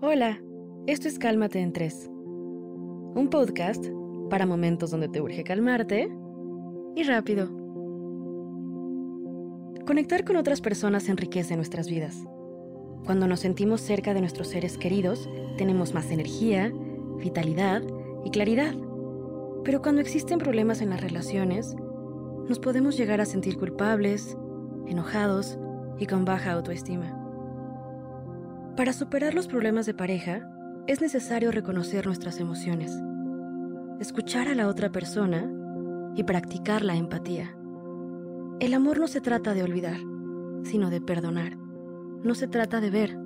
Hola, esto es Cálmate en Tres, un podcast para momentos donde te urge calmarte y rápido. Conectar con otras personas enriquece nuestras vidas. Cuando nos sentimos cerca de nuestros seres queridos, tenemos más energía, vitalidad y claridad. Pero cuando existen problemas en las relaciones, nos podemos llegar a sentir culpables, enojados y con baja autoestima. Para superar los problemas de pareja, es necesario reconocer nuestras emociones, escuchar a la otra persona y practicar la empatía. El amor no se trata de olvidar, sino de perdonar. No se trata de ver,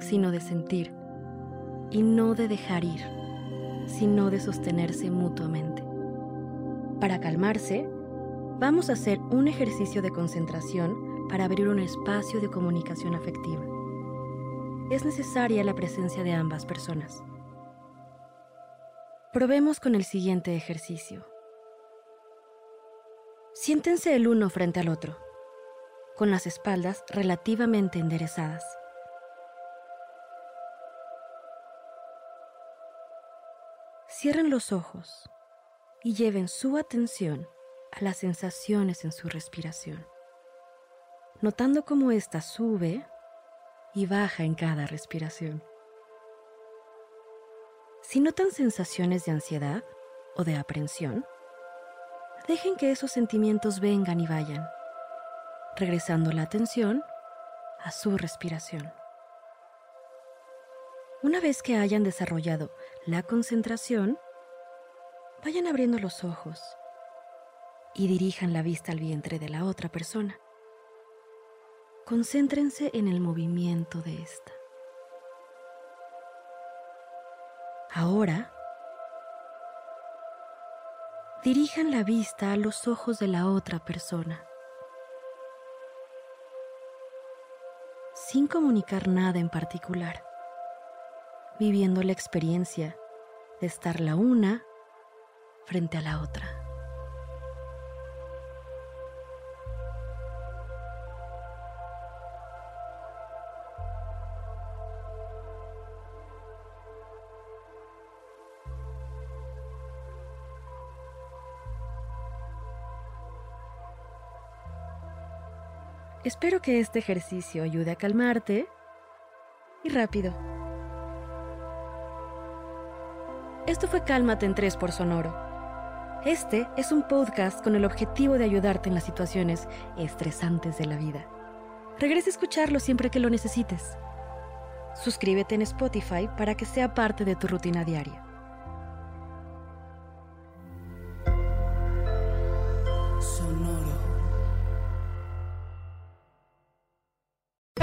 sino de sentir. Y no de dejar ir, sino de sostenerse mutuamente. Para calmarse, vamos a hacer un ejercicio de concentración para abrir un espacio de comunicación afectiva es necesaria la presencia de ambas personas. Probemos con el siguiente ejercicio. Siéntense el uno frente al otro, con las espaldas relativamente enderezadas. Cierren los ojos y lleven su atención a las sensaciones en su respiración, notando cómo ésta sube y baja en cada respiración. Si notan sensaciones de ansiedad o de aprensión, dejen que esos sentimientos vengan y vayan, regresando la atención a su respiración. Una vez que hayan desarrollado la concentración, vayan abriendo los ojos y dirijan la vista al vientre de la otra persona. Concéntrense en el movimiento de esta. Ahora, dirijan la vista a los ojos de la otra persona, sin comunicar nada en particular, viviendo la experiencia de estar la una frente a la otra. Espero que este ejercicio ayude a calmarte y rápido. Esto fue Cálmate en 3 por Sonoro. Este es un podcast con el objetivo de ayudarte en las situaciones estresantes de la vida. Regresa a escucharlo siempre que lo necesites. Suscríbete en Spotify para que sea parte de tu rutina diaria.